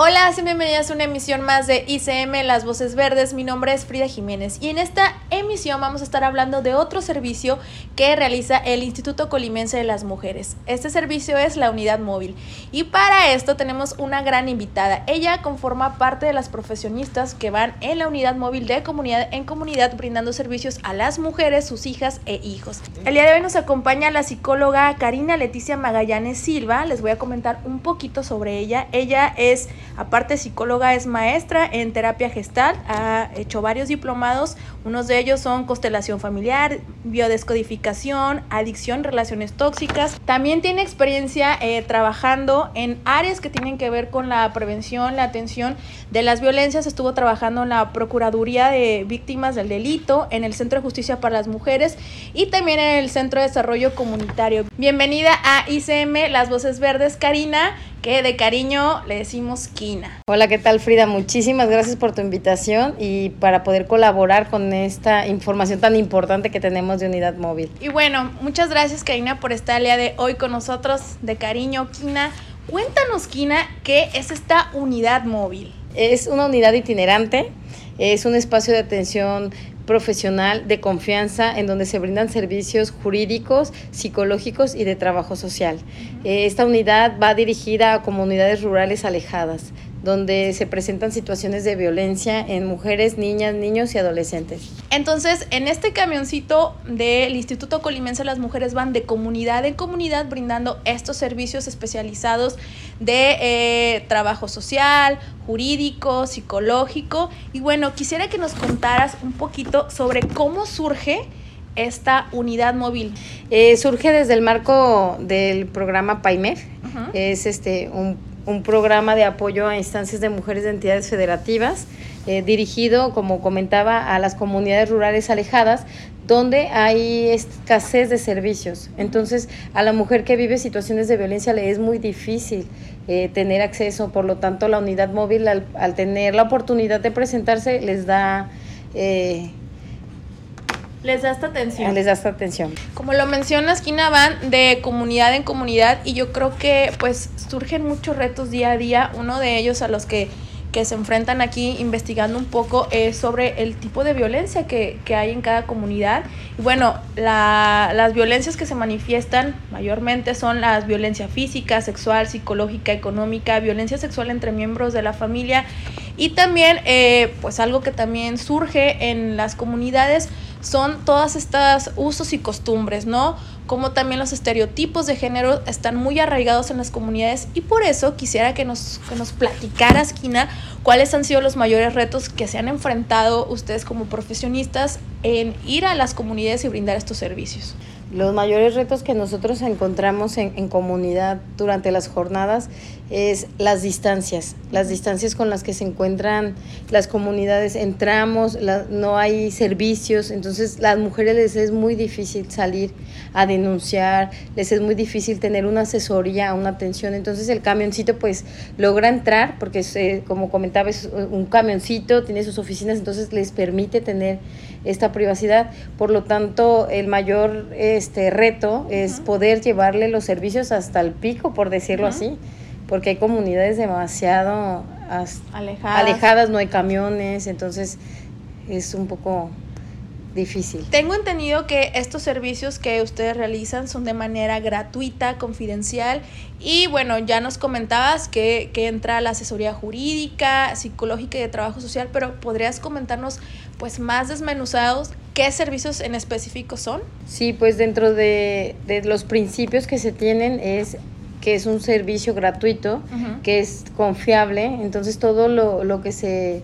Hola, bienvenidas a una emisión más de ICM Las Voces Verdes. Mi nombre es Frida Jiménez y en esta emisión vamos a estar hablando de otro servicio que realiza el Instituto Colimense de las Mujeres. Este servicio es la unidad móvil y para esto tenemos una gran invitada. Ella conforma parte de las profesionistas que van en la unidad móvil de comunidad en comunidad brindando servicios a las mujeres, sus hijas e hijos. El día de hoy nos acompaña la psicóloga Karina Leticia Magallanes Silva. Les voy a comentar un poquito sobre ella. Ella es Aparte, psicóloga es maestra en terapia gestal, ha hecho varios diplomados, unos de ellos son constelación familiar, biodescodificación, adicción, relaciones tóxicas. También tiene experiencia eh, trabajando en áreas que tienen que ver con la prevención, la atención de las violencias. Estuvo trabajando en la Procuraduría de Víctimas del Delito, en el Centro de Justicia para las Mujeres y también en el Centro de Desarrollo Comunitario. Bienvenida a ICM Las Voces Verdes, Karina que de cariño le decimos Kina. Hola, ¿qué tal Frida? Muchísimas gracias por tu invitación y para poder colaborar con esta información tan importante que tenemos de unidad móvil. Y bueno, muchas gracias Karina por estar el día de hoy con nosotros, de cariño Kina. Cuéntanos Kina, ¿qué es esta unidad móvil? Es una unidad itinerante, es un espacio de atención profesional de confianza en donde se brindan servicios jurídicos, psicológicos y de trabajo social. Eh, esta unidad va dirigida a comunidades rurales alejadas donde se presentan situaciones de violencia en mujeres, niñas, niños y adolescentes. Entonces, en este camioncito del Instituto Colimense las mujeres van de comunidad en comunidad brindando estos servicios especializados de eh, trabajo social, jurídico, psicológico. Y bueno, quisiera que nos contaras un poquito sobre cómo surge esta unidad móvil? Eh, surge desde el marco del programa PAIMEF. Es este un un programa de apoyo a instancias de mujeres de entidades federativas, eh, dirigido, como comentaba, a las comunidades rurales alejadas, donde hay escasez de servicios. Entonces, a la mujer que vive situaciones de violencia le es muy difícil eh, tener acceso, por lo tanto, la unidad móvil, al, tener la oportunidad de presentarse, les da... Eh, les da esta atención. Les da esta atención. Como lo mencionas, Kina, van de comunidad en comunidad y yo creo que pues surgen muchos retos día a día. Uno de ellos a los que, que se enfrentan aquí investigando un poco es sobre el tipo de violencia que, que hay en cada comunidad. Y bueno, la, las violencias que se manifiestan mayormente son las violencia física, sexual, psicológica, económica, violencia sexual entre miembros de la familia y también eh, pues algo que también surge en las comunidades son todas estas usos y costumbres, ¿no? Como también los estereotipos de género están muy arraigados en las comunidades y por eso quisiera que nos, que nos platicaras, Kina, cuáles han sido los mayores retos que se han enfrentado ustedes como profesionistas en ir a las comunidades y brindar estos servicios. Los mayores retos que nosotros encontramos en, comunidad durante las jornadas es las distancias, las distancias con las que se encuentran las comunidades. Entramos, no hay servicios, entonces las mujeres les es muy difícil salir a denunciar, les es muy difícil tener una asesoría, una atención. Entonces el camioncito pues logra entrar, porque eh, como comentaba es un camioncito, tiene sus oficinas, entonces les permite tener esta privacidad. Por lo tanto, el mayor este, reto es poder llevarle los servicios hasta el pico, por decirlo así, porque hay comunidades demasiado alejadas. alejadas, no hay camiones, entonces es un poco difícil. Tengo entendido que estos servicios que ustedes realizan son de manera gratuita, confidencial y bueno, ya nos comentabas que, que, entra la asesoría jurídica, psicológica y de trabajo social, pero ¿podrías comentarnos pues más desmenuzados qué servicios en específico son? Sí, pues dentro de, de los principios que se tienen es que es un servicio gratuito, que es confiable, entonces todo lo, lo que se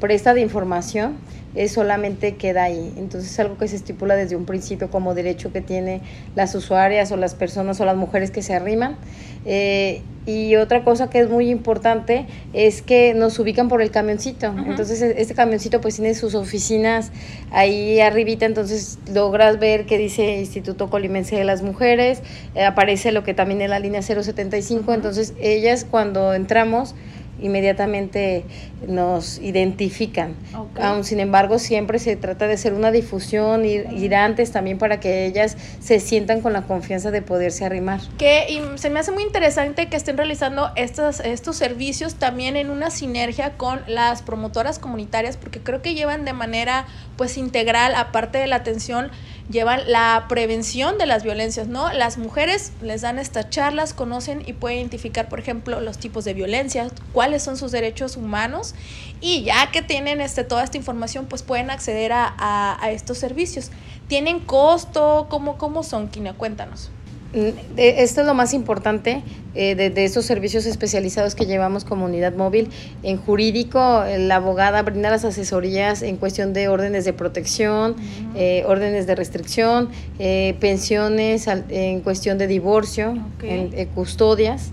presta de información es solamente queda ahí. Entonces es algo que se estipula desde un principio como derecho que tiene las usuarias o las personas o las mujeres que se arriman. Eh, y otra cosa que es muy importante es que nos ubican por el camioncito. Entonces e, este camioncito pues tiene sus oficinas ahí arribita, entonces logras ver que dice Instituto Colimense de las Mujeres, eh, aparece lo que también es la línea 075, entonces ellas cuando entramos inmediatamente nos identifican. Aún sin embargo, siempre se trata de hacer una difusión, ir, ir, antes también para que ellas se sientan con la confianza de poderse arrimar. Que y se me hace muy interesante que estén realizando estos, estos servicios también en una sinergia con las promotoras comunitarias, porque creo que llevan de manera pues integral, aparte de la atención, llevan la prevención de las violencias, ¿no? Las mujeres les dan estas charlas, conocen y pueden identificar, por ejemplo, los tipos de violencia, cuáles son sus derechos humanos y ya que tienen este, toda esta información, pues pueden acceder a, a, estos servicios. ¿Tienen costo? ¿Cómo, cómo son, Kina? Cuéntanos. Mm, esto es lo más importante eh, de, estos servicios especializados que llevamos comunidad móvil. En jurídico, la abogada brinda las asesorías en cuestión de órdenes de protección, eh, órdenes de restricción, eh, pensiones en cuestión de divorcio, en, custodias.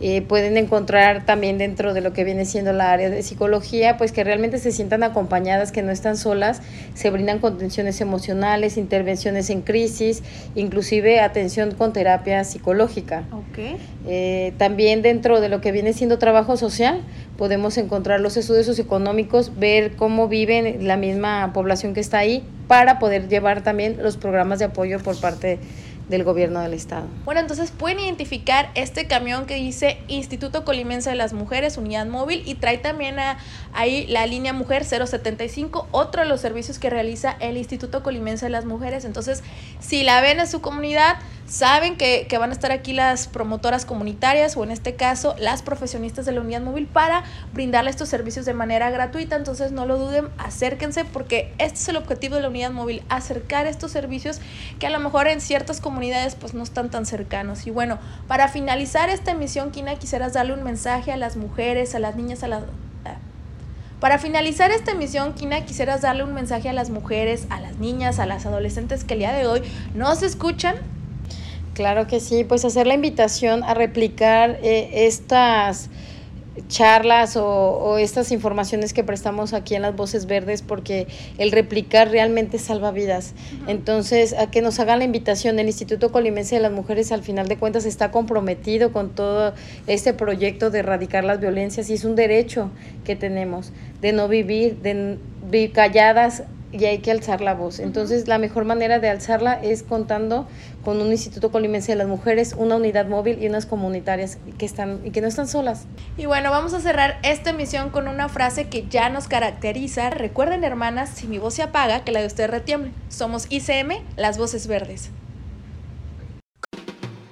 Eh, pueden encontrar también dentro de lo que viene siendo la área de psicología, pues que realmente se sientan acompañadas, que no están solas, se brindan contenciones emocionales, intervenciones en crisis, inclusive atención con terapia psicológica. Eh, también dentro de lo que viene siendo trabajo social, podemos encontrar los estudios socioeconómicos, ver cómo viven la misma población que está ahí, para poder llevar también los programas de apoyo por parte de del gobierno del estado. Bueno, entonces pueden identificar este camión que dice Instituto Colimense de las Mujeres, Unidad Móvil, y trae también ahí la línea Mujer 075, otro de los servicios que realiza el Instituto Colimense de las Mujeres. Entonces, si la ven en su comunidad, saben que, que van a estar aquí las promotoras comunitarias o en este caso las profesionistas de la unidad móvil para brindarle estos servicios de manera gratuita. Entonces no lo duden, acérquense porque este es el objetivo de la unidad móvil, acercar estos servicios que a lo mejor en ciertas comunidades pues no están tan cercanos. Y bueno, para finalizar esta emisión, Kina, quisieras darle un mensaje a las mujeres, a las niñas, a las... Para finalizar esta emisión, Kina, quisieras darle un mensaje a las mujeres, a las niñas, a las adolescentes que el día de hoy no se escuchan. Claro que sí, pues hacer la invitación a replicar eh, estas charlas o, estas informaciones que prestamos aquí en las Voces Verdes porque el replicar realmente salva vidas. Entonces, a que nos hagan la invitación, el Instituto Colimense de las Mujeres al final de cuentas está comprometido con todo este proyecto de erradicar las violencias y es un derecho que tenemos de no vivir, de vivir calladas y hay que alzar la voz. Entonces, la mejor manera de alzarla es contando con un Instituto Colimense de las Mujeres, una unidad móvil y unas comunitarias que están y que no están solas. Y bueno, vamos a cerrar esta emisión con una frase que ya nos caracteriza. Recuerden, hermanas, si mi voz se apaga, que la de ustedes retiemble. Somos ICM, las voces verdes.